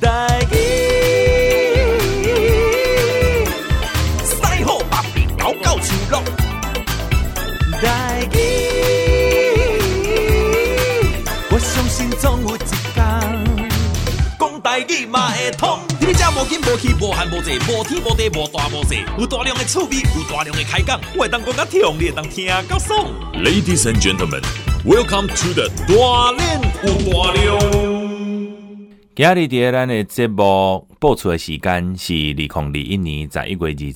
台语，西好北边高高树落。台语，我相信总有一天，讲台语嘛会通。你这无紧无气无寒无济无天。无地无大无小，有大量的趣味，有大量的开讲，我会当讲甲听，你会当听甲爽。Ladies and gentlemen, welcome to the 大练有大量。今日第二咱的节目播出的时间是二零二一年十一月二十，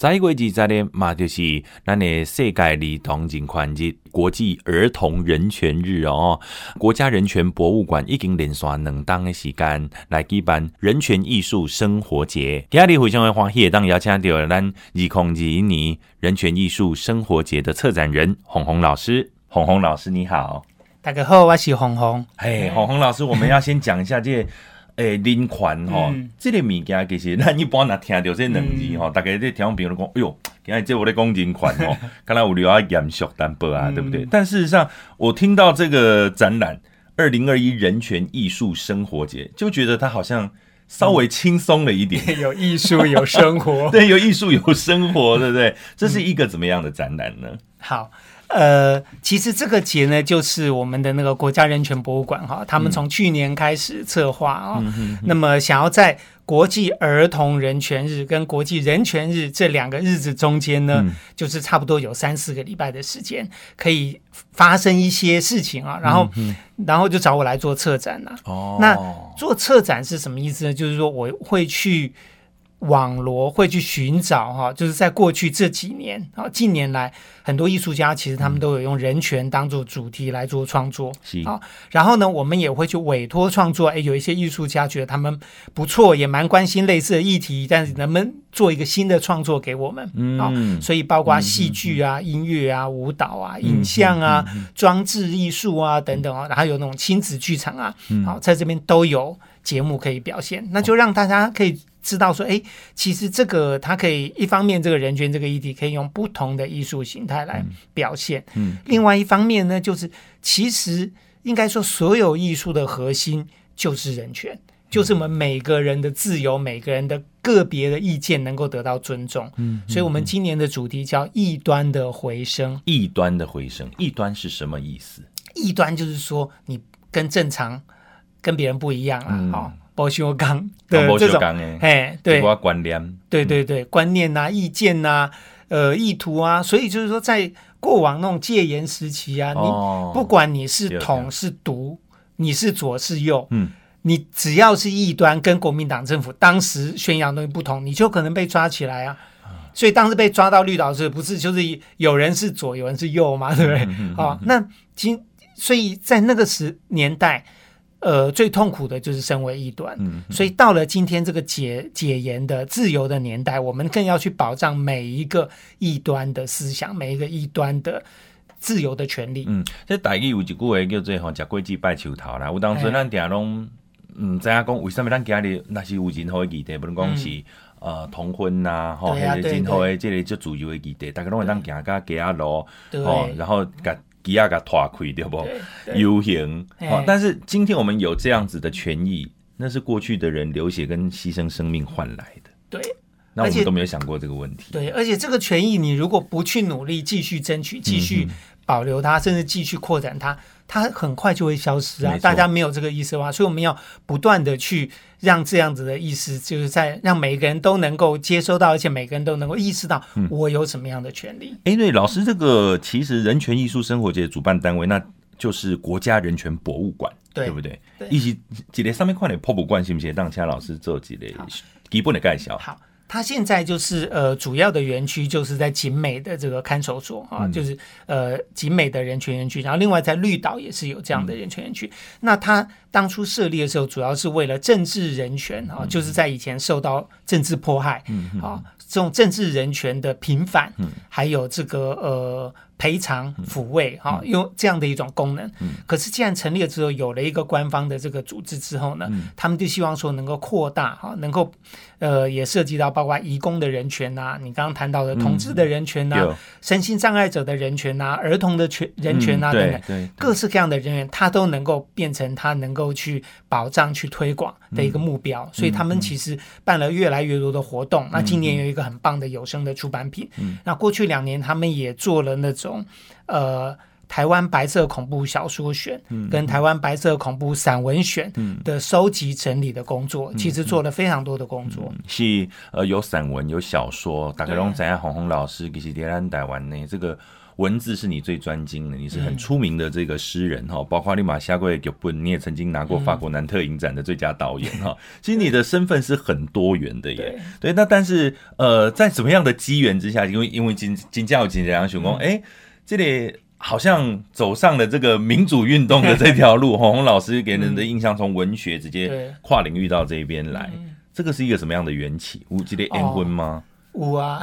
十一月二十呢嘛就是咱的世界儿童人权日，国际儿童人权日哦。国家人权博物馆已经连续两档的时间来举办人权艺术生活节。今日非常的欢喜，当邀请到咱二零二一年人权艺术生活节的策展人鸿鸿老师。鸿鸿老师你好。大家好，我是红红。哎，红红老师，我们要先讲一下这个，诶、欸，人权吼，嗯、这个物件其实咱一般若听到这两字吼，嗯、大家在听朋友讲，哎呦，今日这我在讲人权哦，看来有聊啊严肃淡薄啊，对不对？嗯、但事实上，我听到这个展览“二零二一人权艺术生活节”，就觉得它好像稍微轻松了一点，嗯、有艺术有生活，对，有艺术有生活，对不对？这是一个怎么样的展览呢？嗯、好。呃，其实这个节呢，就是我们的那个国家人权博物馆哈，他们从去年开始策划啊，那么想要在国际儿童人权日跟国际人权日这两个日子中间呢，嗯、就是差不多有三四个礼拜的时间，可以发生一些事情啊，然后，嗯、然后就找我来做策展了。哦，那做策展是什么意思呢？就是说我会去。网罗会去寻找哈，就是在过去这几年啊，近年来很多艺术家其实他们都有用人权当做主题来做创作，是啊。然后呢，我们也会去委托创作，哎，有一些艺术家觉得他们不错，也蛮关心类似的议题，但是能不能做一个新的创作给我们？嗯，所以包括戏剧啊、音乐啊、舞蹈啊、影像啊、装置艺术啊等等啊，然后有那种亲子剧场啊，好，在这边都有节目可以表现，那就让大家可以。知道说，哎，其实这个它可以一方面，这个人权这个议题可以用不同的艺术形态来表现。嗯，嗯，另外一方面呢，就是其实应该说，所有艺术的核心就是人权，就是我们每个人的自由，每个人的个别的意见能够得到尊重。嗯，嗯，所以我们今年的主题叫“异端的回声”。异端的回声，异端是什么意思？异端就是说你跟正常跟别人不一样啊，嗯哦不锈钢的这种，哎，对，观念，对对对，观念呐、意见呐，呃，意图啊，所以就是说，在过往那种戒严时期啊，你不管你是统是独，你是左是右，嗯，你只要是异端，跟国民党政府当时宣扬东西不同，你就可能被抓起来啊。所以当时被抓到绿岛时，不是就是有人是左，有人是右嘛，对不对？好，那今所以在那个时年代。呃，最痛苦的就是身为异端，嗯、所以到了今天这个解解严的自由的年代，我们更要去保障每一个异端的思想，每一个异端的自由的权利。嗯，这台语有一句话叫做“吼，食果子拜树头”啦。有当时咱定拢嗯，知影讲为什么咱今日那是有任何的议题，不能讲是、嗯、呃同婚呐、啊，吼，还是任何的这个就自由的议题，大家拢会当行个街啊路，哦，然后给亚噶拖亏对不？游行，好，但是今天我们有这样子的权益，那是过去的人流血跟牺牲生命换来的。对，那我们都没有想过这个问题。对，而且这个权益，你如果不去努力，继续争取，继续保留它，甚至继续扩展它。它很快就会消失啊！大家没有这个意识的话，所以我们要不断的去让这样子的意识，就是在让每个人都能够接收到，而且每个人都能够意识到我有什么样的权利。哎、嗯，对，老师，这个其实人权艺术生活节主办单位，那就是国家人权博物馆，对，不对？一起几类上面快点博物馆行不行？让其他老师做几类基本的介绍。好。它现在就是呃，主要的园区就是在景美的这个看守所啊，嗯、就是呃景美的人权园区，然后另外在绿岛也是有这样的人权园区。嗯、那它当初设立的时候，主要是为了政治人权啊，嗯、就是在以前受到政治迫害，嗯啊，这种政治人权的平反，嗯、还有这个呃。赔偿抚慰哈，用这样的一种功能。嗯、可是既然成立了之后，有了一个官方的这个组织之后呢，嗯、他们就希望说能够扩大哈，能够呃也涉及到包括移工的人权呐、啊，你刚刚谈到的同志的人权呐、身心障碍者的人权呐、啊，儿童的权人权呐、等等，各式各样的人员，他都能够变成他能够去保障、去推广的一个目标。嗯、所以他们其实办了越来越多的活动。嗯、那今年有一个很棒的有声的出版品。嗯、那过去两年他们也做了那种。呃，台湾白色恐怖小说选跟台湾白色恐怖散文选的收集整理的工作，其实做了非常多的工作。是呃，有散文，有小说。大概拢知影鸿鸿老师，其实在咱台湾呢，这个文字是你最专精的，你是很出名的这个诗人哈。包括你马下过剧本，你也曾经拿过法国南特影展的最佳导演哈。其实你的身份是很多元的耶。对，那但是呃，在什么样的机缘之下，因为因为金金家有金良雄公哎。这里好像走上了这个民主运动的这条路，鸿鸿老师给人的印象从文学直接跨领域到这边来，这个是一个什么样的缘起？有这个缘婚吗？有啊，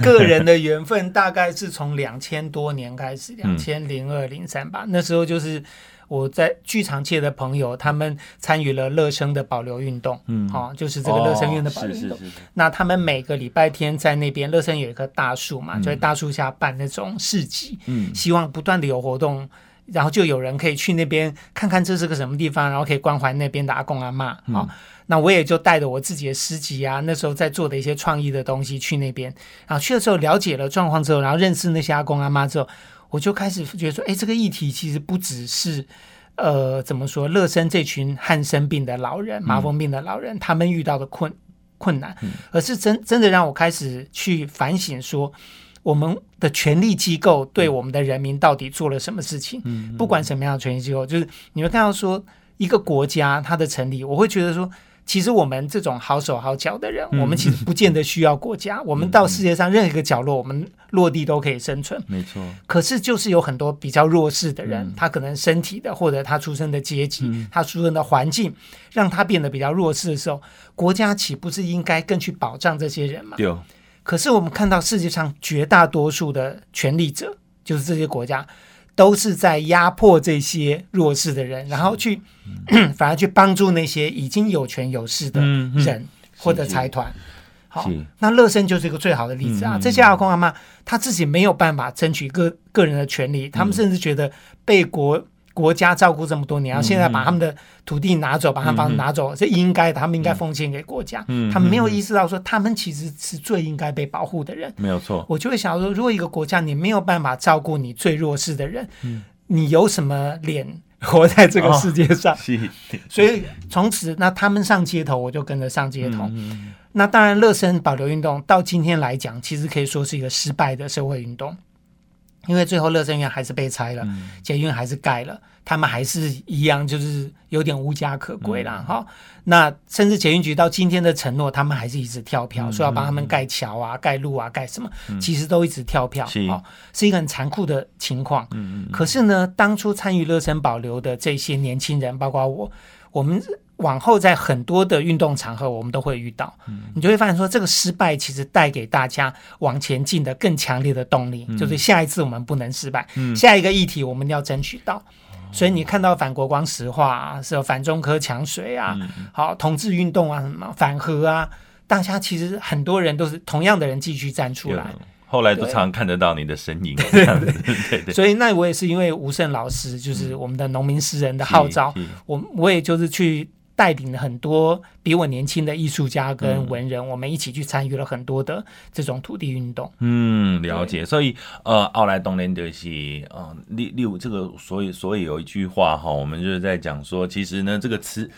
个人的缘分大概是从两千多年开始，两千零二零三吧，那时候就是。我在剧场界的朋友，他们参与了乐生的保留运动，嗯，好、哦，就是这个乐声院的保留运动。那他们每个礼拜天在那边，乐生有一棵大树嘛，嗯、就在大树下办那种市集，嗯，希望不断的有活动，然后就有人可以去那边看看这是个什么地方，然后可以关怀那边的阿公阿妈，好、嗯。哦，那我也就带着我自己的诗集啊，那时候在做的一些创意的东西去那边，然后去的时候了解了状况之后，然后认识那些阿公阿妈之后。我就开始觉得说，哎，这个议题其实不只是，呃，怎么说，乐生这群汉生病的老人、麻风病的老人，嗯、他们遇到的困困难，嗯、而是真真的让我开始去反省说，我们的权力机构对我们的人民到底做了什么事情？嗯、不管什么样的权力机构，就是你会看到说，一个国家它的成立，我会觉得说。其实我们这种好手好脚的人，嗯、我们其实不见得需要国家。嗯、我们到世界上任何一个角落，我们落地都可以生存。没错。可是就是有很多比较弱势的人，嗯、他可能身体的或者他出生的阶级，嗯、他出生的环境，让他变得比较弱势的时候，国家岂不是应该更去保障这些人吗？对。可是我们看到世界上绝大多数的权力者，就是这些国家。都是在压迫这些弱势的人，然后去、嗯、反而去帮助那些已经有权有势的人或者财团。好，那乐生就是一个最好的例子啊！嗯、这些阿公阿妈他自己没有办法争取个个人的权利，嗯、他们甚至觉得被国。国家照顾这么多年，然后现在把他们的土地拿走，嗯、把他们房子拿走，是、嗯、应该的。他们应该奉献给国家。嗯、他们没有意识到说，他们其实是最应该被保护的人。没有错。我就会想说，如果一个国家你没有办法照顾你最弱势的人，嗯、你有什么脸活在这个世界上？哦、所以从此，那他们上街头，我就跟着上街头。嗯、那当然，乐生保留运动到今天来讲，其实可以说是一个失败的社会运动。因为最后乐生院还是被拆了，捷运还是盖了，他们还是一样，就是有点无家可归了哈。那甚至捷运局到今天的承诺，他们还是一直跳票，说要帮他们盖桥啊、盖路啊、盖什么，其实都一直跳票，哦，是一个很残酷的情况。可是呢，当初参与乐生保留的这些年轻人，包括我，我们。往后在很多的运动场合，我们都会遇到，嗯、你就会发现说，这个失败其实带给大家往前进的更强烈的动力，嗯、就是下一次我们不能失败，嗯、下一个议题我们要争取到。嗯、所以你看到反国光石化啊，是反中科抢水啊，嗯、好同志运动啊，什么反核啊，大家其实很多人都是同样的人继续站出来，后来都常常看得到你的身影。对。对对。所以那我也是因为吴胜老师，就是我们的农民诗人的号召，我我也就是去。带领了很多比我年轻的艺术家跟文人，嗯、我们一起去参与了很多的这种土地运动。嗯，了解。所以，呃，奥莱东连德西，呃，例例如这个，所以所以有一句话哈，我们就是在讲说，其实呢，这个磁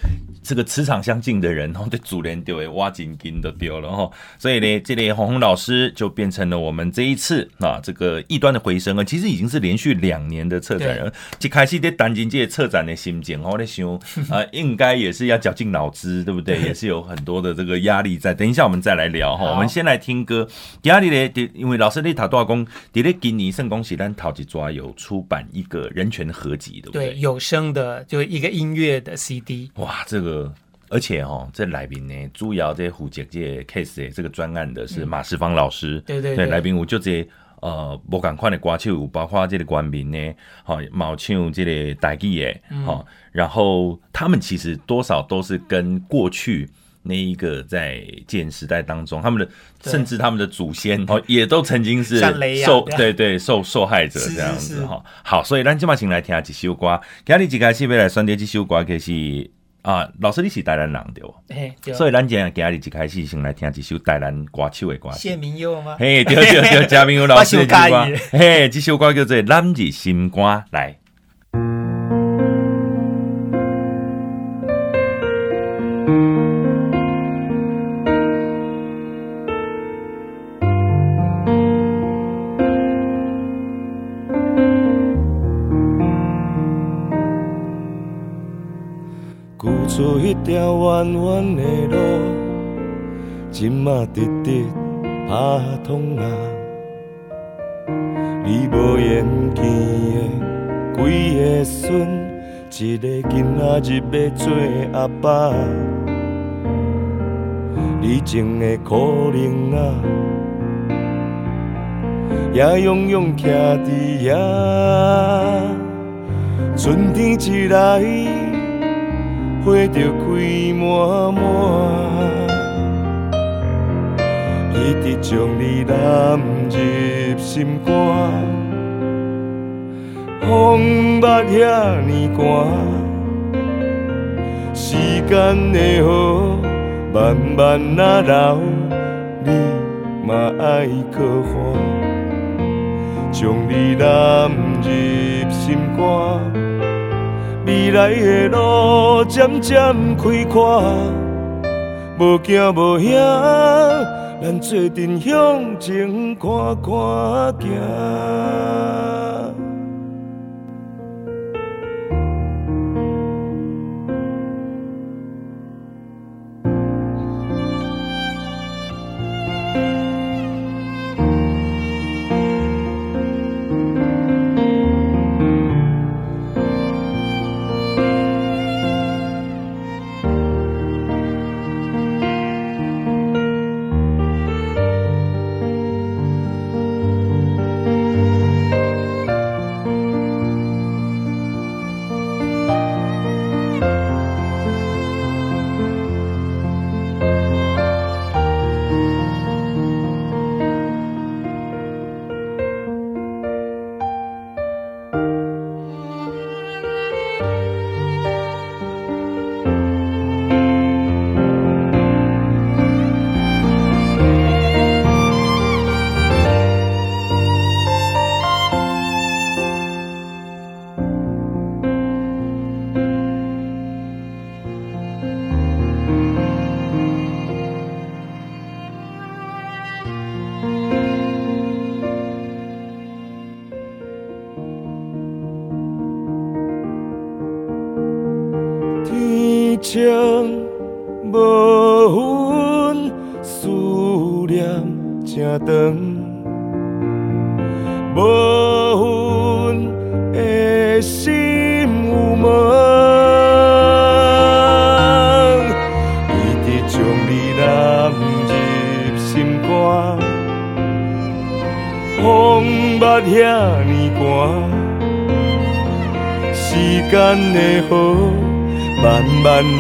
这个磁场相近的人，然后对主人丢的挖金金都丢了哈。所以呢，这里红红老师就变成了我们这一次啊，这个异端的回声啊，其实已经是连续两年的策展人，一开始在担心这些策展的心情，我在想，呃，应该也是。要绞尽脑汁，对不对？也是有很多的这个压力在。等一下我们再来聊哈。我们先来听歌。压力呢？因为老师你塔多少公？迪咧今年圣恭喜咱陶吉抓有出版一个人权合集，对不对？对，有声的，就一个音乐的 CD。哇，这个而且哈，这来宾呢，朱瑶这负责这 case 这个专案的是马世芳老师。嗯、对对对，对来宾我就这。呃，无共款的歌手，包括这个原民呢，好，冇唱这个台语的，好、嗯，然后他们其实多少都是跟过去那一个在建时代当中，他们的甚至他们的祖先哦，也都曾经是受对对受受害者这样子哈。好，所以咱今嘛请来听几首歌，今日一开始要来选择几首歌，就是。啊，老师，你是台南人对不？所以咱今日今日一开始先来听一首台南歌手的歌。谢明佑吗？嘿，对对对，谢明佑老师的歌。嘿，这首歌叫做《男儿心肝》来。一条弯弯的路，今嘛直直拍通啊！你无缘见的几个孙，一个囡仔日要做阿爸，你种的可能啊，也永远徛伫遐，春天一来。花就开满满，一直将你揽入心肝。风捌遐尼寒，时间的河慢慢啊流，你嘛爱可还，将你揽入心肝。未来的路渐渐开阔，无惊无险，咱做阵向前看看行。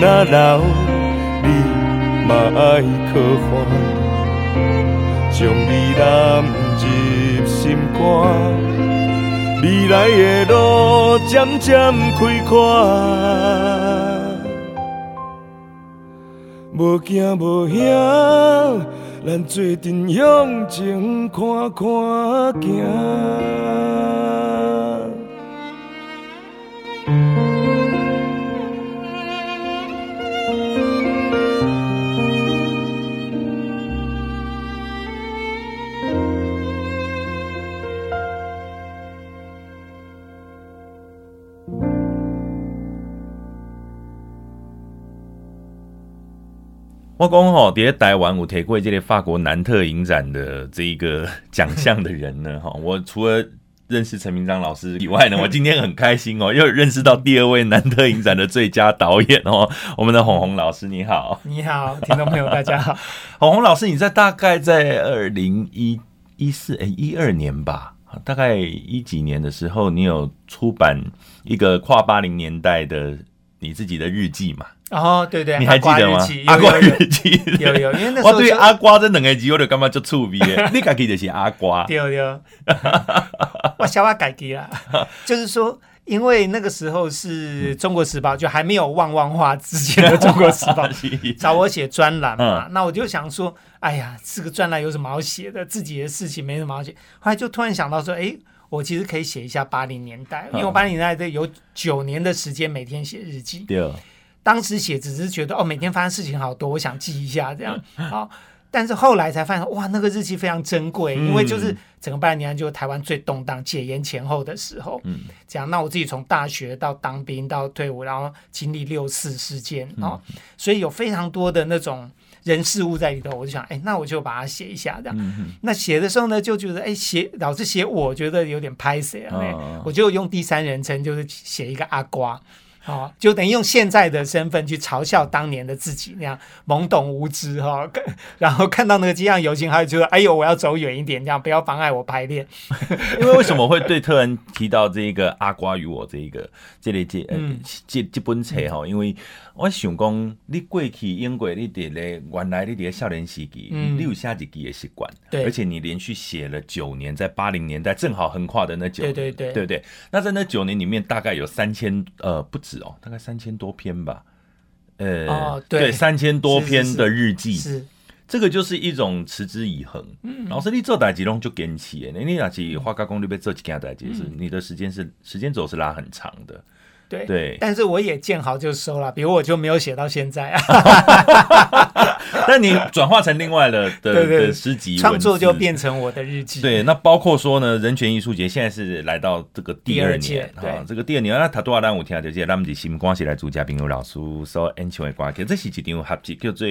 那流，你嘛爱可还，将你揽入心肝。未来的路渐渐开阔，无惊无险，咱做阵向前看看行。我讲吼，在台湾有提过这个法国南特影展的这一个奖项的人呢，哈，我除了认识陈明章老师以外呢，我今天很开心哦，又认识到第二位南特影展的最佳导演哦，我们的鸿鸿老师，你好，你好，听众朋友大家好，鸿鸿老师，你在大概在二零一。一四哎一二年吧，大概一几年的时候，你有出版一个跨八零年代的你自己的日记嘛？哦，对对，你还记得吗？阿瓜日记有有，因为那时候 我对阿瓜这两个字我就感觉就触鼻的，你该记得是阿瓜，对对，我小话改记了，就是说。因为那个时候是中国时报，就还没有旺旺化之前的中国时报找我写专栏嘛，那我就想说，哎呀，这个专栏有什么好写的？自己的事情没什么好写。后来就突然想到说，哎，我其实可以写一下八零年代，因为我八零年代有九年的时间每天写日记。对，当时写只是觉得哦，每天发生事情好多，我想记一下这样。好。但是后来才发现，哇，那个日记非常珍贵，因为就是整个八零年代就是台湾最动荡、解严前后的时候。嗯，这样，那我自己从大学到当兵到退伍，然后经历六四事件啊，所以有非常多的那种人事物在里头。我就想，哎，那我就把它写一下，这样。那写的时候呢，就觉得，哎，写老是写，我觉得有点拍谁啊，我就用第三人称，就是写一个阿瓜。哦，就等于用现在的身份去嘲笑当年的自己那样懵懂无知哈，然后看到那个机场游行，还有就说：“哎呦，我要走远一点，这样不要妨碍我排练。”因为为什么会对特恩提到这一个阿瓜与我这一个这类这呃这这本册哈？因为我想讲，你过去英国你的咧，原来你的少年时期，嗯、你有写日记的习惯，对，而且你连续写了九年，在八零年代正好横跨的那九年，对对对，对不对？那在那九年里面，大概有三千呃不止哦，大概三千多篇吧，呃，哦、对，对，三千多篇的日记，是，这个就是一种持之以恒。嗯，老师，你做代志拢就坚持的，你那是花加工那边做几件代志，是你的时间是时间轴是拉很长的。对，对，但是我也见好就收了，比如我就没有写到现在。啊。但你转化成另外的 的的诗集，创作就变成我的日记。对，那包括说呢，人权艺术节现在是来到这个第二年啊，这个第二年那他多少单舞厅就这，他们的新光是来主嘉宾有老师说演唱会歌曲，这是一张合集叫做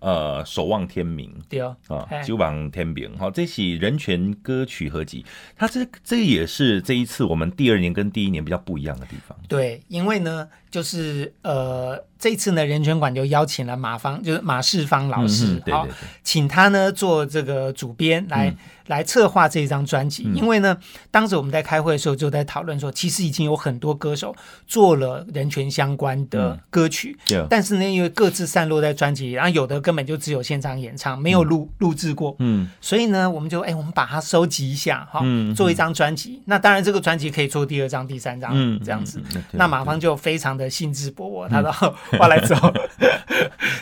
呃守望天明，对啊，守望天明，好，这是人权歌曲合集，它这这也是这一次我们第二年跟第一年比较不一样的地方，对。因为呢，就是呃，这次呢，人权馆就邀请了马方，就是马世芳老师，嗯、对对对，请他呢做这个主编来。嗯来策划这一张专辑，因为呢，当时我们在开会的时候就在讨论说，其实已经有很多歌手做了人权相关的歌曲，但是呢，因为各自散落在专辑，然后有的根本就只有现场演唱，没有录录制过，嗯，所以呢，我们就哎，我们把它收集一下，哈，做一张专辑。那当然，这个专辑可以做第二张、第三张，这样子。那马芳就非常的兴致勃勃，他说：“我来走。”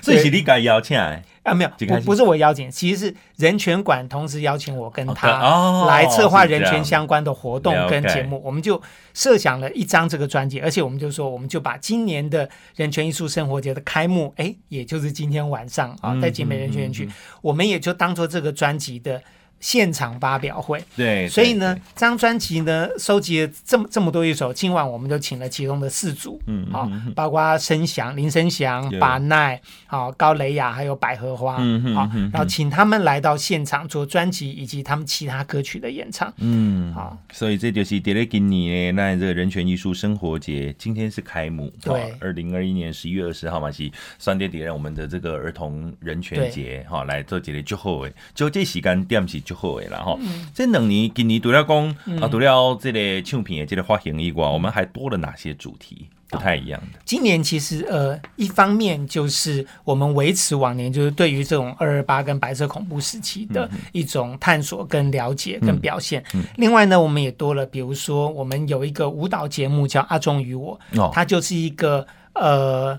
所以是你该邀请来。啊，没有，不不是我邀请，其实是人权馆同时邀请我跟他来策划人权相关的活动跟节目，我们就设想了一张这个专辑，而且我们就说，我们就把今年的人权艺术生活节的开幕，哎，也就是今天晚上啊，在集美人权园区，我们也就当做这个专辑的。现场发表会，对，所以呢，这张专辑呢，收集了这么这么多一首，今晚我们就请了其中的四组，嗯，好，包括申祥、林申祥、巴奈，好，高雷雅，还有百合花，嗯好，然后请他们来到现场做专辑以及他们其他歌曲的演唱，嗯，好，所以这就是第二今年呢，那这个人权艺术生活节今天是开幕，对，二零二一年十一月二十号嘛，是三点点我们的这个儿童人权节，哈，来做这个祝贺的，就这时间点是。就好了哈，这两年今年除了讲啊，除了这个唱片的这个发行以外，我们还多了哪些主题？不太一样的？今年其实呃，一方面就是我们维持往年就是对于这种二二八跟白色恐怖时期的一种探索跟了解跟表现。另外呢，我们也多了，比如说我们有一个舞蹈节目叫《阿忠与我》，哦。它就是一个呃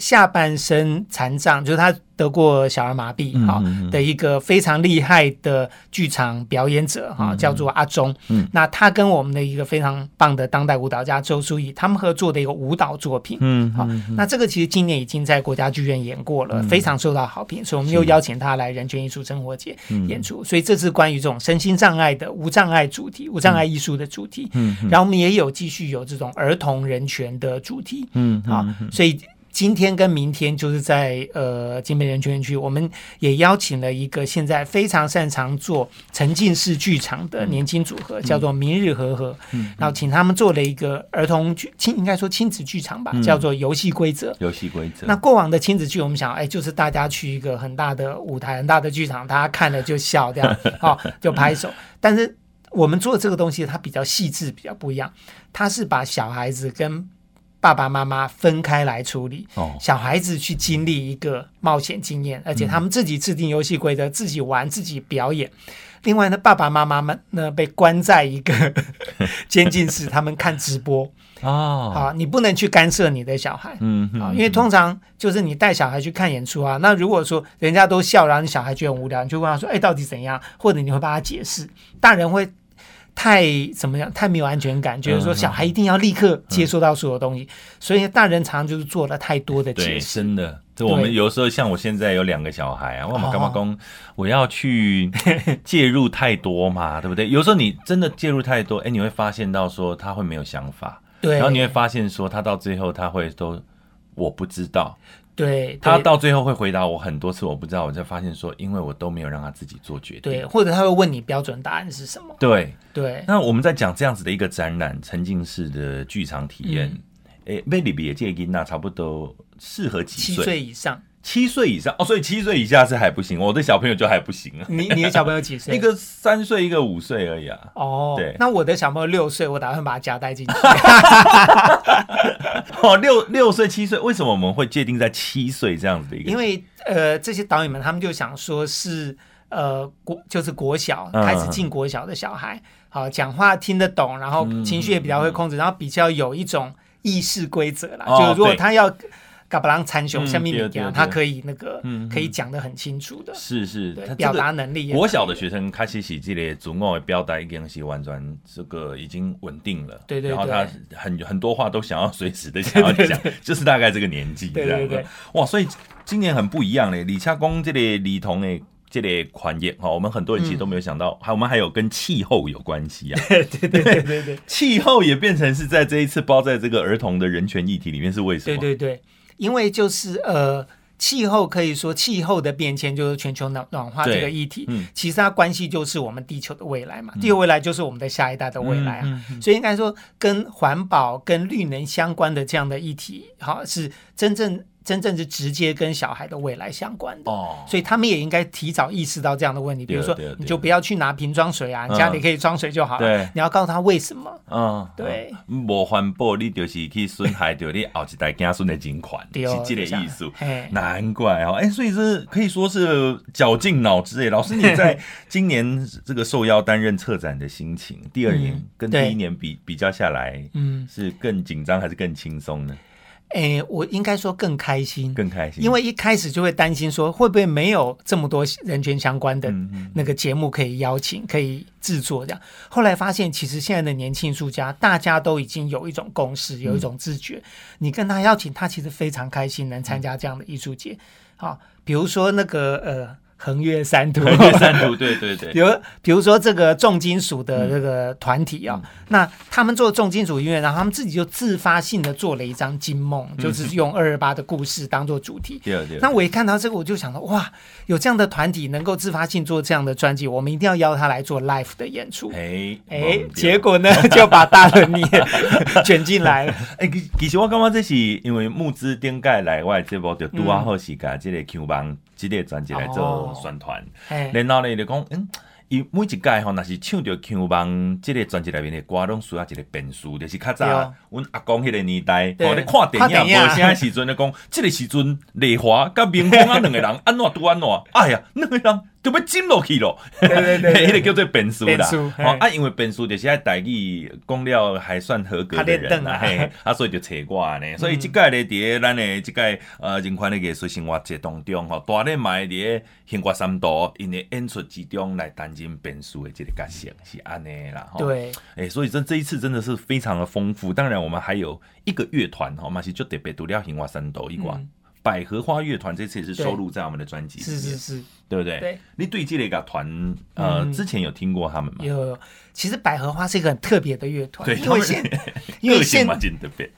下半身残障，就是他。得过小儿麻痹，哈的一个非常厉害的剧场表演者，哈，叫做阿忠。嗯，那他跟我们的一个非常棒的当代舞蹈家周书毅，他们合作的一个舞蹈作品，嗯，好，那这个其实今年已经在国家剧院演过了，非常受到好评，所以我们又邀请他来人权艺术生活节演出。所以这是关于这种身心障碍的无障碍主题、无障碍艺术的主题。嗯，然后我们也有继续有这种儿童人权的主题。嗯，好，所以。今天跟明天就是在呃金美人权园区，我们也邀请了一个现在非常擅长做沉浸式剧场的年轻组合，嗯、叫做明日和和。嗯，然后请他们做了一个儿童剧亲，应该说亲子剧场吧，嗯、叫做游戏规则。游戏规则。那过往的亲子剧，我们想，哎，就是大家去一个很大的舞台、很大的剧场，大家看了就笑，这样，哦，就拍手。但是我们做这个东西，它比较细致，比较不一样。它是把小孩子跟爸爸妈妈分开来处理，哦，小孩子去经历一个冒险经验，而且他们自己制定游戏规则，自己玩，自己表演。另外呢，爸爸妈妈们呢被关在一个 监禁室，他们看直播哦，啊，你不能去干涉你的小孩，嗯，啊，因为通常就是你带小孩去看演出啊，那如果说人家都笑，然后你小孩觉得很无聊，你就问他说，哎，到底怎样？或者你会帮他解释，大人会。太怎么样？太没有安全感，觉得说小孩一定要立刻接受到所有东西，嗯、所以大人常常就是做了太多的解释。真的，就我们有时候像我现在有两个小孩啊，我们干嘛讲我要去介入太多嘛，对不对？有时候你真的介入太多，哎，你会发现到说他会没有想法，对，然后你会发现说他到最后他会都我不知道。对，他到最后会回答我很多次，我不知道，我才发现说，因为我都没有让他自己做决定。对，或者他会问你标准答案是什么？对对。那我们在讲这样子的一个展览，沉浸式的剧场体验，哎、嗯，贝里比也建议那差不多适合几岁？七岁以上。七岁以上哦，所以七岁以下是还不行，我的小朋友就还不行啊。你你的小朋友几岁？一个三岁，一个五岁而已啊。哦，对，那我的小朋友六岁，我打算把他夹带进去。哦，六六岁七岁，为什么我们会界定在七岁这样子的一个？因为呃，这些导演们他们就想说是呃国就是国小开始进国小的小孩，好、嗯、讲话听得懂，然后情绪也比较会控制，嗯、然后比较有一种议事规则啦。哦、就如果他要。嘎巴朗参雄，下面一点，他可以那个可以讲的很清楚的，是是，他表达能力。国小的学生开始写这类主语的表达已经是完全这个已经稳定了，对对，然后他很很多话都想要随时的想要讲，就是大概这个年纪，对对对。哇，所以今年很不一样嘞，李恰公这类李彤诶这类款业哈，我们很多人其实都没有想到，还我们还有跟气候有关系啊，对对对对对，气候也变成是在这一次包在这个儿童的人权议题里面是为什么？对对对。因为就是呃，气候可以说气候的变迁就是全球暖暖化这个议题，嗯、其实它关系就是我们地球的未来嘛，嗯、地球未来就是我们的下一代的未来啊，所以应该说跟环保跟绿能相关的这样的议题，好是真正。真正是直接跟小孩的未来相关的，哦，所以他们也应该提早意识到这样的问题。比如说，你就不要去拿瓶装水啊，你家里可以装水就好了。对，你要告诉他为什么。嗯，对。无环保，你就是去损害掉你后一代子孙的金款，是这个意思。难怪哦，哎，所以这可以说是绞尽脑汁哎。老师，你在今年这个受邀担任策展的心情，第二年跟第一年比比较下来，嗯，是更紧张还是更轻松呢？诶，我应该说更开心，更开心，因为一开始就会担心说会不会没有这么多人权相关的那个节目可以邀请、可以制作这样。后来发现，其实现在的年轻艺术家大家都已经有一种共识，有一种自觉。你跟他邀请，他其实非常开心能参加这样的艺术节。好，比如说那个呃。横越三途，横越三途，对对对。比如，比如说这个重金属的这个团体啊，那他们做重金属音乐，然后他们自己就自发性的做了一张《金梦》，就是用二二八的故事当做主题。那我一看到这个，我就想到，哇，有这样的团体能够自发性做这样的专辑，我们一定要邀他来做 live 的演出。哎哎，结果呢，就把大轮你也卷进来了。哎，其实我感觉这是因为募资顶盖来我这部就拄啊好时间，这个 Q 帮。这个专辑来做宣传，哦、然后呢就讲，嗯，伊每一届吼，若是唱着 Q 帮即个专辑里面的歌，拢需要一个变数，就是较早，阮、哦、阿公迄个年代，吼咧看电影无啥时阵咧讲，即个时阵丽华甲明峰啊两个人安怎拄安怎，哎呀，两个人。就要进落去了，对对对，迄 个叫做变数啦。哦啊，因为变数就是喺台语讲了还算合格的人啦，嘿，啊，所以就找我呢。所以即届咧，伫咧咱的即届呃人权的艺术生活节当中，吼，大咧卖伫个新三度因诶演出之中来担任变数的即个角色是安尼啦。对，哎，所以这这一次真的是非常的丰富。当然，我们还有一个乐团，吼嘛是就特别独了兴华三度一挂。百合花乐团这次也是收录在我们的专辑里面，是是是，对不对？对，你对这个团，呃，嗯之前有听过他们吗？有，其实百合花是一个很特别的乐团，对，因为现 因为现。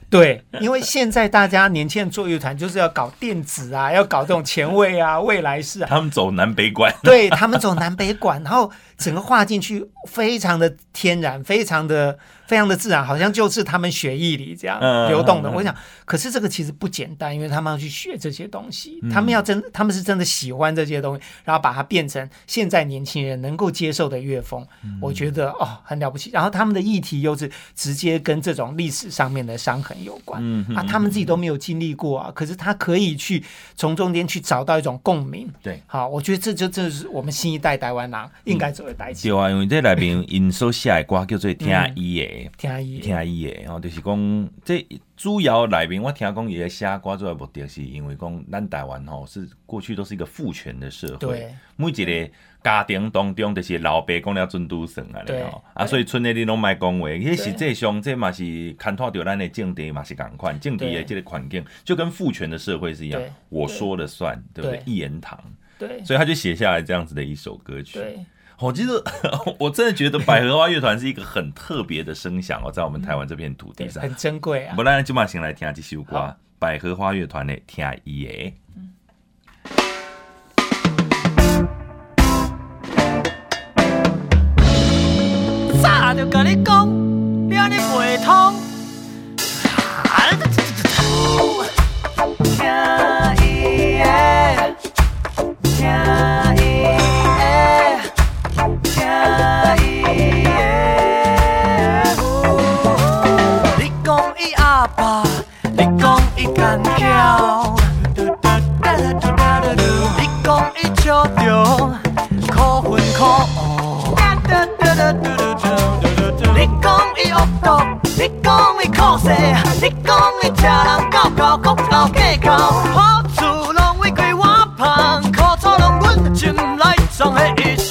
对，因为现在大家年轻人做乐团就是要搞电子啊，要搞这种前卫啊、未来式啊，他们走南北管，对他们走南北管，然后整个画进去非常的天然，非常的。非常的自然，好像就是他们血液里这样流动的。我想，可是这个其实不简单，因为他们要去学这些东西，嗯、他们要真，他们是真的喜欢这些东西，然后把它变成现在年轻人能够接受的乐风。嗯、我觉得哦，很了不起。然后他们的议题又是直接跟这种历史上面的伤痕有关、嗯嗯、啊，他们自己都没有经历过啊，可是他可以去从中间去找到一种共鸣。对，好，我觉得这就这是我们新一代台湾人应该做的代志。对啊，因为这里面因所写的歌叫做 听伊的。听伊，听伊的，哦，就是讲，这主要内面我听讲伊个写歌主要目的，是因为讲咱台湾吼是过去都是一个父权的社会，每一个家庭当中就是老爸讲了准都算啊，对啊，所以村内你拢卖讲话，迄实际上这嘛是牵拖着咱的政治嘛是共款，政治的这个环境就跟父权的社会是一样，我说了算，对不对？一言堂，对，所以他就写下来这样子的一首歌曲。我记得，我真的觉得百合花乐团是一个很特别的声响哦，在我们台湾这片土地上，很珍贵啊。不然就马先来听这首歌，好百合花乐团的《听伊的》。早就跟你讲，你安尼袂通。你讲你酷势，你讲你吃人狗狗，骨头计较。好处拢为鬼我捧，苦楚拢阮心来装下。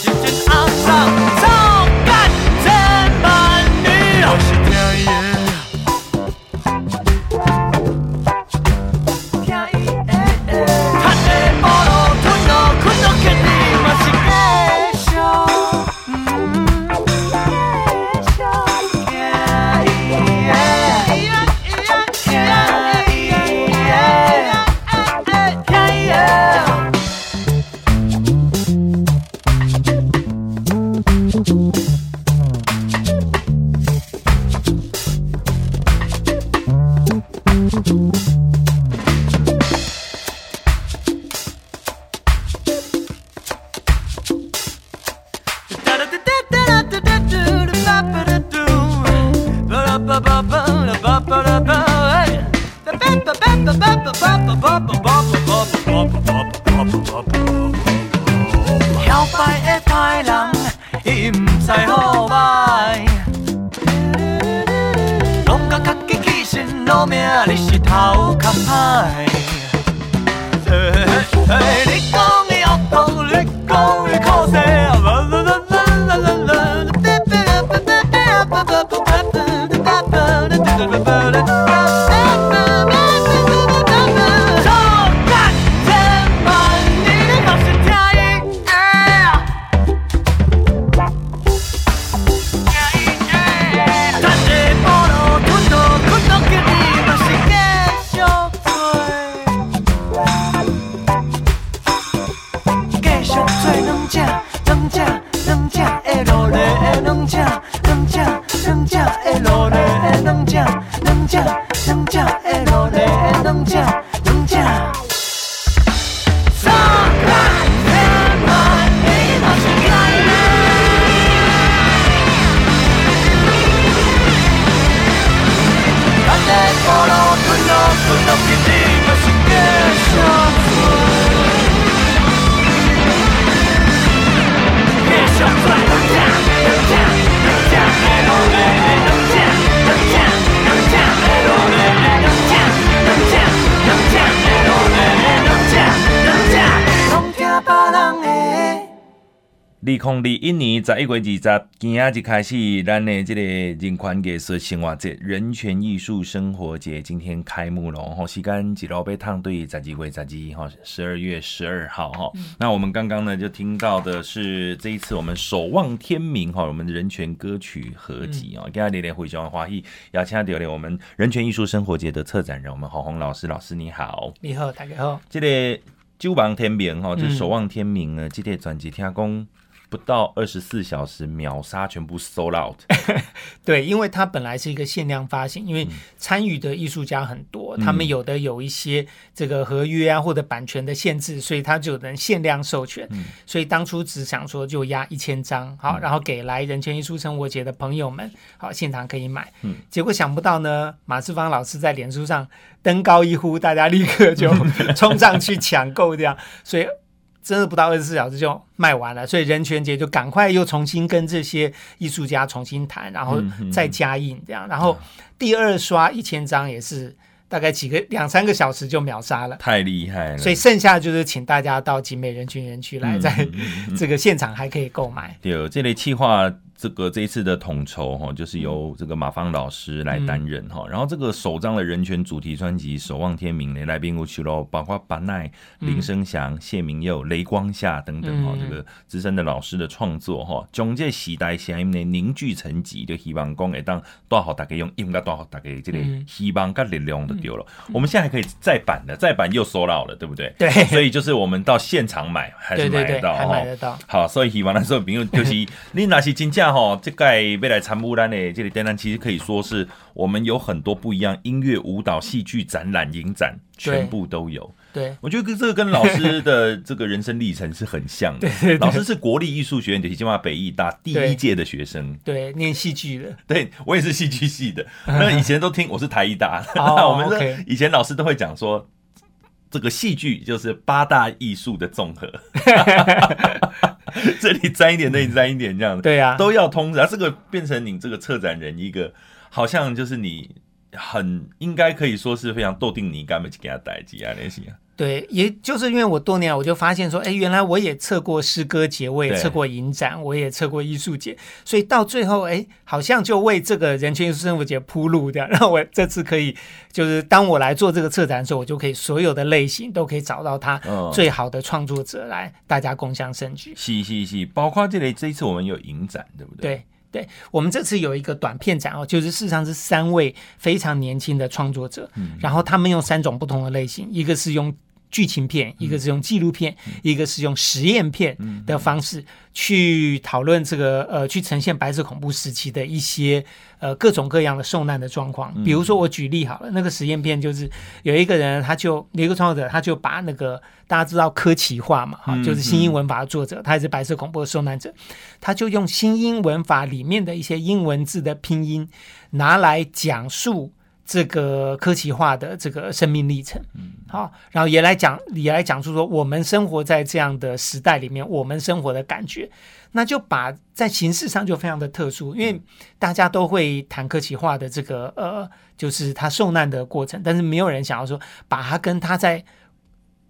二一年十一月二十，今仔日开始，咱的这个人权艺术生活节、人权艺术生活节今天开幕了。吼，时间一路被烫对十二月十二号，十二月十二号哈。那我们刚刚呢就听到的是这一次我们守望天明哈，我们的人权歌曲合集啊，今天连回乡欢喜邀请到了我们人权艺术生活节的策展人，我们郝红老师，老师你好，你好，大家好。这个守望天明哈，就是守望天明呢，这个专辑听讲。不到二十四小时秒杀，全部 sold out。对，因为它本来是一个限量发行，因为参与的艺术家很多，嗯、他们有的有一些这个合约啊或者版权的限制，所以他就能限量授权。嗯、所以当初只想说就压一千张，好，然后给来人权艺术生活节的朋友们，好，现场可以买。嗯，结果想不到呢，马世芳老师在脸书上登高一呼，大家立刻就冲上去抢购，这样，所以。真的不到二十四小时就卖完了，所以人权节就赶快又重新跟这些艺术家重新谈，然后再加印这样，然后第二刷一千张也是大概几个两三个小时就秒杀了，太厉害了。所以剩下就是请大家到集美人群园区来，在这个现场还可以购买。对这类企划。这个这一次的统筹哈，就是由这个马芳老师来担任哈。嗯、然后这个首张的人权主题专辑《守望天明》呢，来宾有去喽，包括巴奈、林生祥、谢明佑、雷光夏等等哈。嗯、这个资深的老师的创作哈，将这时代声音呢凝聚成集，就希望讲会当多好大家用音乐，多好大家这个希望跟力量都丢了。嗯、我们现在还可以再版的，再版又收到了，对不对？对。所以就是我们到现场买还是买得到，还买得到。好，所以希望那时候朋友就是你那是真正。哦，这个未来参乌兰的这里展览，其实可以说是我们有很多不一样音乐、舞蹈、戏剧展览、影展，全部都有。对，我觉得这个跟老师的 这个人生历程是很像的。对，老师是国立艺术学院的金华北艺大第一届的学生，对，念戏剧的。对，我也是戏剧系的。那以前都听我是台艺大，我们的以前老师都会讲说，这个戏剧就是八大艺术的综合。这里沾一点，那里沾一点，这样子，对呀，都要通。然后这个变成你这个策展人一个，好像就是你很应该可以说是非常笃定你干嘛去给他带几啊那些啊。对，也就是因为我多年我就发现说，哎，原来我也测过诗歌节，我也测过影展，我也测过艺术节，所以到最后，哎，好像就为这个人权艺术生活节铺路，这样 让我这次可以，就是当我来做这个策展的时候，我就可以所有的类型都可以找到他最好的创作者来，嗯、大家共享盛举。是是是，包括这里这一次我们有影展，对不对？对。对，我们这次有一个短片展哦，就是事实上是三位非常年轻的创作者，嗯、然后他们用三种不同的类型，一个是用剧情片，一个是用纪录片，嗯、一个是用实验片的方式去讨论这个呃，去呈现白色恐怖时期的一些呃各种各样的受难的状况。比如说我举例好了，那个实验片就是有一个人，他就有一个创作者，他就把那个大家知道科奇化嘛，哈，就是新英文法的作者，他也是白色恐怖的受难者，他就用新英文法里面的一些英文字的拼音拿来讲述。这个科技化的这个生命历程，嗯，好，然后也来讲，也来讲述说我们生活在这样的时代里面，我们生活的感觉，那就把在形式上就非常的特殊，因为大家都会谈科技化的这个呃，就是他受难的过程，但是没有人想要说把他跟他在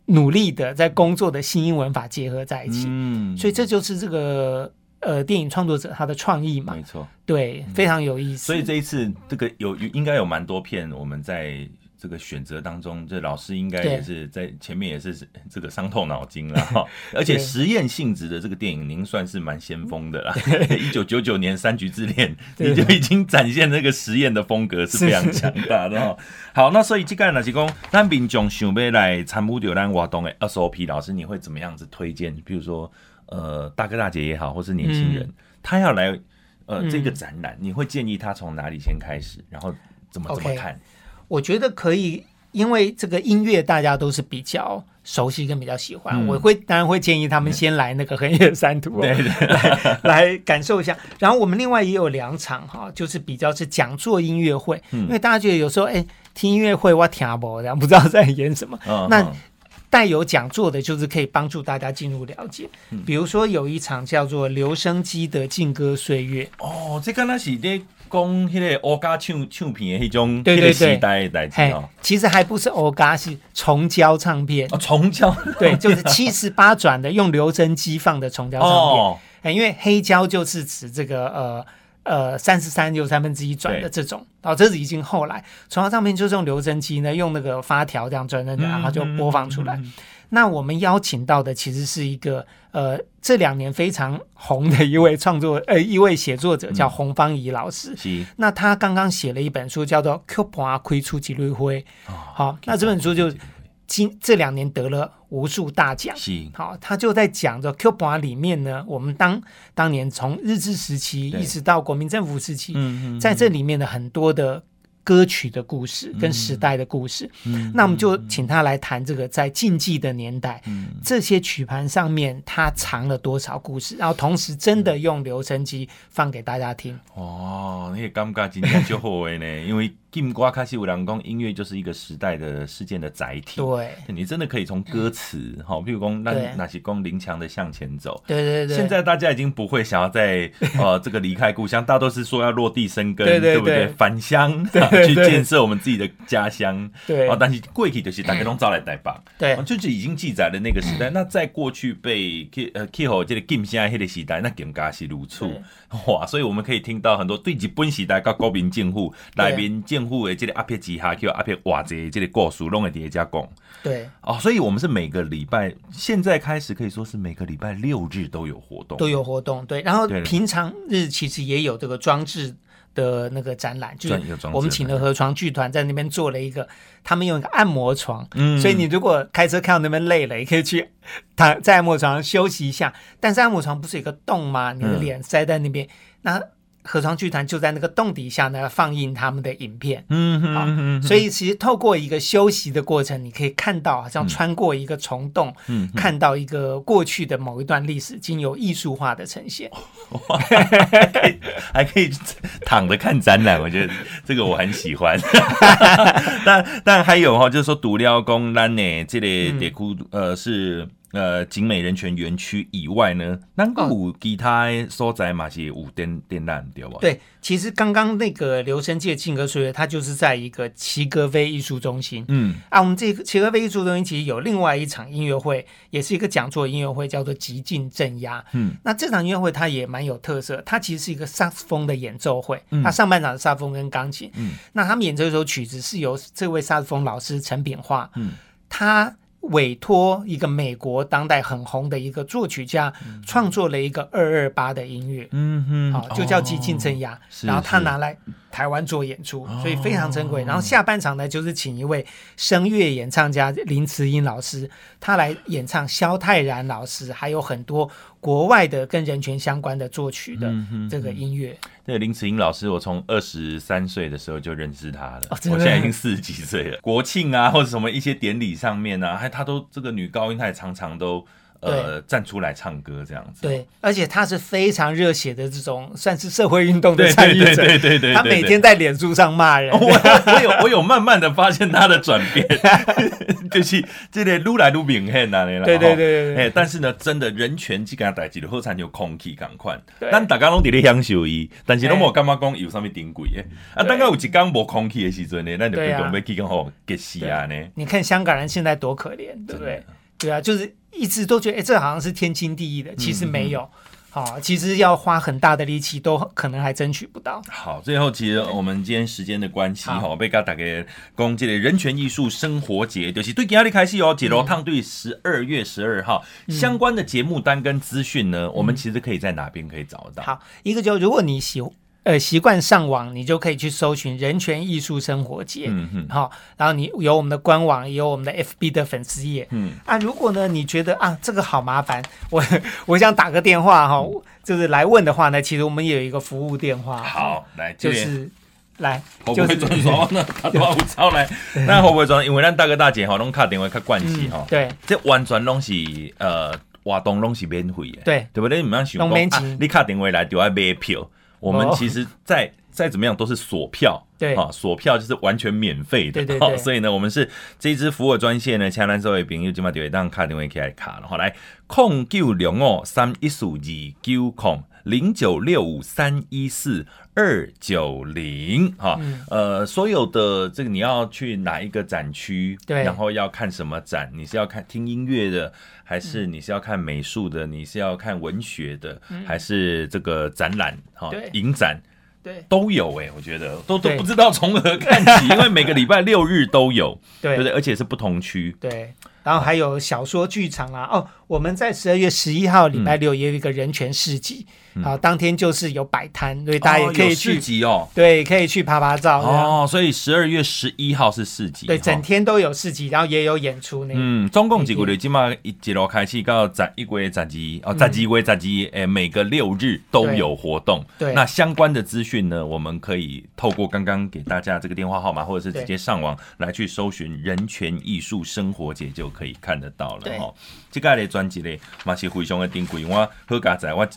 努力的在工作的新英文法结合在一起，嗯，所以这就是这个。呃，电影创作者他的创意嘛，没错，对，非常有意思。所以这一次这个有应该有蛮多片，我们在这个选择当中，这老师应该也是在前面也是这个伤透脑筋了 哈。而且实验性质的这个电影，您算是蛮先锋的啦。一九九九年《三局之恋》，你就已经展现这个实验的风格是非常强大的哈。好，那所以这个呢是讲，咱民众想要来参与到咱活动的 SOP，老师你会怎么样子推荐？比如说。呃，大哥大姐也好，或是年轻人，嗯、他要来呃、嗯、这个展览，你会建议他从哪里先开始，然后怎么怎么看？Okay, 我觉得可以，因为这个音乐大家都是比较熟悉跟比较喜欢，嗯、我会当然会建议他们先来那个横越三途，对，来 来感受一下。然后我们另外也有两场哈，就是比较是讲座音乐会，嗯、因为大家觉得有时候哎听音乐会我听不，然后不知道在演什么，嗯、那。嗯带有讲座的，就是可以帮助大家进入了解。嗯、比如说有一场叫做《留声机的禁歌岁月》。哦，这刚才是在讲那个欧嘎唱唱片的那种对对对时代的代志哦。其实还不是欧嘎，是重胶唱片。哦，虫胶。对，就是七十八转的用留声机放的重胶唱片。哦欸，因为黑胶就是指这个呃呃三十三又三分之一转的这种，哦，这是已经后来传统唱片就是用留声机呢，用那个发条这样转转转，然后就播放出来。嗯嗯嗯嗯那我们邀请到的其实是一个呃这两年非常红的一位创作呃一位写作者，叫洪芳怡老师。是。那他刚刚写了一本书，叫做《Q 盘亏出几缕灰》。好，那这本书就今这两年得了无数大奖。是。好，他就在讲着曲盘里面呢，我们当当年从日治时期一直到国民政府时期，在这里面的很多的。歌曲的故事跟时代的故事，嗯、那我们就请他来谈这个在禁忌的年代，嗯、这些曲盘上面他藏了多少故事，然后同时真的用留声机放给大家听。哦，那个感觉今天就好诶呢，因为。金瓜卡西五郎公音乐就是一个时代的事件的载体。对，你真的可以从歌词，哈，譬如讲那那些公林强的向前走。对对对。现在大家已经不会想要在呃 这个离开故乡，大多是说要落地生根，对不对？返乡 去建设我们自己的家乡。对。啊，但是过去就是大家拢招来带棒。对。就是已经记载了那个时代。那在过去被呃 K 后这个禁下黑的时代，那更加是如此。哇，所以我们可以听到很多对日本时代跟国民政府来民政府的这个阿片吉哈，叫阿片瓦这这个故事，拢会叠加讲。对，哦，所以我们是每个礼拜，现在开始可以说是每个礼拜六日都有活动，都有活动。对，然后平常日其实也有这个装置的那个展览，就是我们请了河床剧团在那边做了一个，他们用一个按摩床，嗯，所以你如果开车看到那边累了，也可以去躺在按摩床上休息一下。但是按摩床不是有个洞吗？你的脸塞在那边，嗯、那。河床剧团就在那个洞底下呢，放映他们的影片。嗯哼，嗯，所以其实透过一个休息的过程，你可以看到，好像穿过一个虫洞，嗯，看到一个过去的某一段历史，经由艺术化的呈现。哇，还可以，还可以躺着看展览，我觉得这个我很喜欢。但但还有哈，就是说独料公单呢，这里得哭呃是。呃，景美人权园区以外呢，那个有其他所在嘛是有电电缆对吧？对，其实刚刚那个留声机的庆歌岁月，它就是在一个齐格飞艺术中心。嗯，啊，我们这个齐格飞艺术中心其实有另外一场音乐会，也是一个讲座音乐会，叫做极尽镇压。嗯，那这场音乐会它也蛮有特色，它其实是一个萨克斯风的演奏会。嗯，它上半场是萨克斯风跟钢琴。嗯，那他们演奏一首曲子是由这位萨克斯风老师陈炳化。嗯，他。委托一个美国当代很红的一个作曲家创作了一个二二八的音乐，嗯哼，好，就叫《激进镇压》，然后他拿来台湾做演出，所以非常珍贵。然后下半场呢，就是请一位声乐演唱家林慈英老师，他来演唱萧泰然老师，还有很多国外的跟人权相关的作曲的这个音乐。这个林慈英老师，我从二十三岁的时候就认识他了，我现在已经四十几岁了。国庆啊，或者什么一些典礼上面啊，还他都这个女高音，她也常常都。呃，站出来唱歌这样子，对，而且他是非常热血的这种，算是社会运动的参与者。对对对对，他每天在脸书上骂人。我我有我有慢慢的发现他的转变，就是这个撸来撸明显那里了。对对对对，哎，但是呢，真的人权这个代志的后才有空气感宽。咱大家拢在咧享受伊，但是拢无感觉讲有啥物珍贵的。啊，等下有一天无空气的时阵呢，那就被准备去讲好结死啊呢。你看香港人现在多可怜，对不对？对啊，就是。一直都觉得，哎，这好像是天经地义的，其实没有，好、其实要花很大的力气，都可能还争取不到。好，最后其实我们今天时间的关系，哈，被大家公这个人权艺术生活节，就是对今天的开始哦，解罗烫对十二月十二号、嗯、相关的节目单跟资讯呢，嗯、我们其实可以在哪边可以找得到？好，一个就如果你喜欢。呃，习惯上网，你就可以去搜寻“人权艺术生活节”。嗯嗯，好，然后你有我们的官网，也有我们的 FB 的粉丝页。嗯啊，如果呢，你觉得啊，这个好麻烦，我我想打个电话哈，就是来问的话呢，其实我们也有一个服务电话。好，来，就是来，会不会转说呢？打电话超来，那会不会转？因为咱大哥大姐哈，拢卡电话卡关系哈。对，这完全拢是呃活动拢是免费的。对，对不对？你们想讲啊，你卡电话来就要买票。我们其实，在再怎么样都是锁票，对啊，锁票就是完全免费的，对对对。所以呢，我们是这一支服务专线呢，请咱所有朋友今晚就会当卡电话起来卡了，好来空九零五三一四二九空零九六五三一四二九零哈，呃，所有的这个你要去哪一个展区，对，然后要看什么展，你是要看听音乐的。还是你是要看美术的，你是要看文学的，嗯、还是这个展览？哈，影展，对，都有哎、欸，我觉得。都都不知道从何看起，因为每个礼拜六日都有，对不对？而且是不同区，对。然后还有小说剧场啊，哦，我们在十二月十一号礼拜六也有一个人权市集。嗯好，当天就是有摆摊，所以大家也可以去。市集哦，对，可以去拍拍照。哦，所以十二月十一号是市集，对，整天都有市集，然后也有演出那。嗯，总共几个月？今嘛一节路开始到十一月十二哦，十二月十二，诶，每个六日都有活动。对，那相关的资讯呢，我们可以透过刚刚给大家这个电话号码，或者是直接上网来去搜寻“人权艺术生活节”就可以看得到了吼。即个的专辑呢，嘛是非常的珍贵，我好加载我。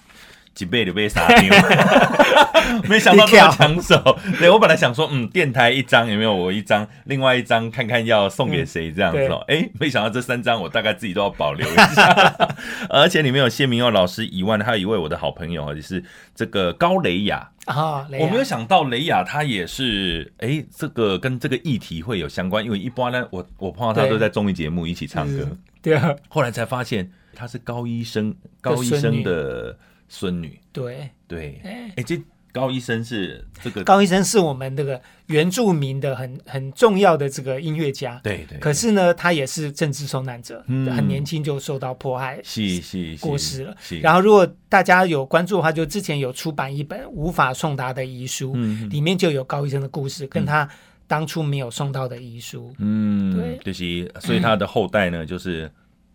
一买就被杀掉，没想到这么抢手。对，我本来想说，嗯，电台一张有没有我一张，另外一张看看要送给谁这样子哦。哎、嗯欸，没想到这三张我大概自己都要保留一下。而且里面有谢明佑老师以外，还有一位我的好朋友，就是这个高雷雅啊。我没有想到雷雅她也是，哎、欸，这个跟这个议题会有相关，因为一般呢，我我碰到她都在综艺节目一起唱歌。对啊，后来才发现她是高医生，高医生的。孙女，对对，哎、欸，这高医生是这个高医生是我们这个原住民的很很重要的这个音乐家，对对，对。可是呢，他也是政治受难者，嗯、很年轻就受到迫害，是是过世了。然后，如果大家有关注的话，就之前有出版一本《无法送达的遗书》，嗯，里面就有高医生的故事，跟他当初没有送到的遗书，嗯，对，就是所以他的后代呢，就是。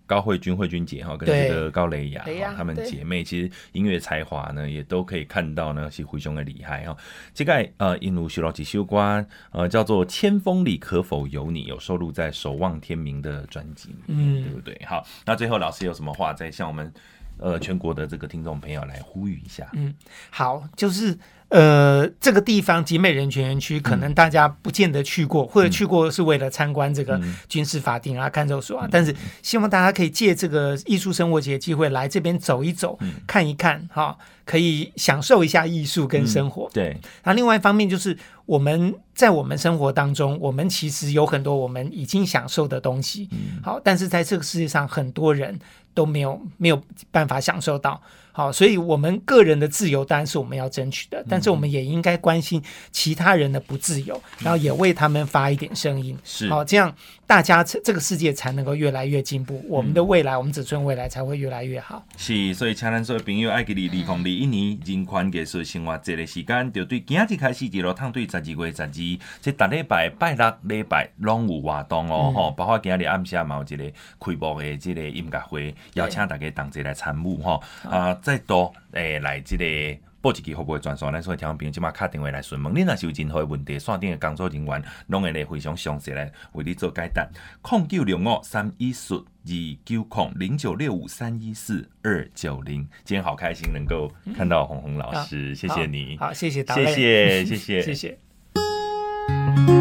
高慧君、慧君姐哈，跟这个高蕾雅哈，她们姐妹其实音乐才华呢，也都可以看到呢，是非常的厉害哈。这个呃，印度学老几修关呃，叫做《千峰里可否有你》，有收录在《守望天明》的专辑里面，嗯，对不对？好，那最后老师有什么话再向我们呃全国的这个听众朋友来呼吁一下？嗯，好，就是。呃，这个地方集美人权园区，可能大家不见得去过，嗯、或者去过是为了参观这个军事法庭啊、看守所啊。嗯、但是希望大家可以借这个艺术生活节的机会来这边走一走，嗯、看一看，哈，可以享受一下艺术跟生活。嗯、对。那另外一方面就是我们在我们生活当中，我们其实有很多我们已经享受的东西，嗯、好，但是在这个世界上很多人都没有没有办法享受到。好，所以我们个人的自由当然是我们要争取的，但是我们也应该关心其他人的不自由，然后也为他们发一点声音。是，好，这样大家这个世界才能够越来越进步，我们的未来，我们子孙未来才会越来越好。是，所以请咱所有朋友爱给你利空利一年人权艺术生活节的时间，就对今日开始一路趟对十二月十二，这大礼拜拜六礼拜拢有活动哦，吼、嗯，包括今日暗下嘛有一个开幕的这个音乐会，邀请大家同齐来参与吼啊。再多诶，来这个报一支服务的专线，咱所以听众朋友即马打电话来询问，你若是有任何问题，线顶的工作人员拢会来非常详细来为你做解答。空九六五三一四二九空零九六五三一四二九零，今天好开心能够看到红红老师，嗯、谢谢你，好，好谢谢，谢谢，谢谢，谢谢。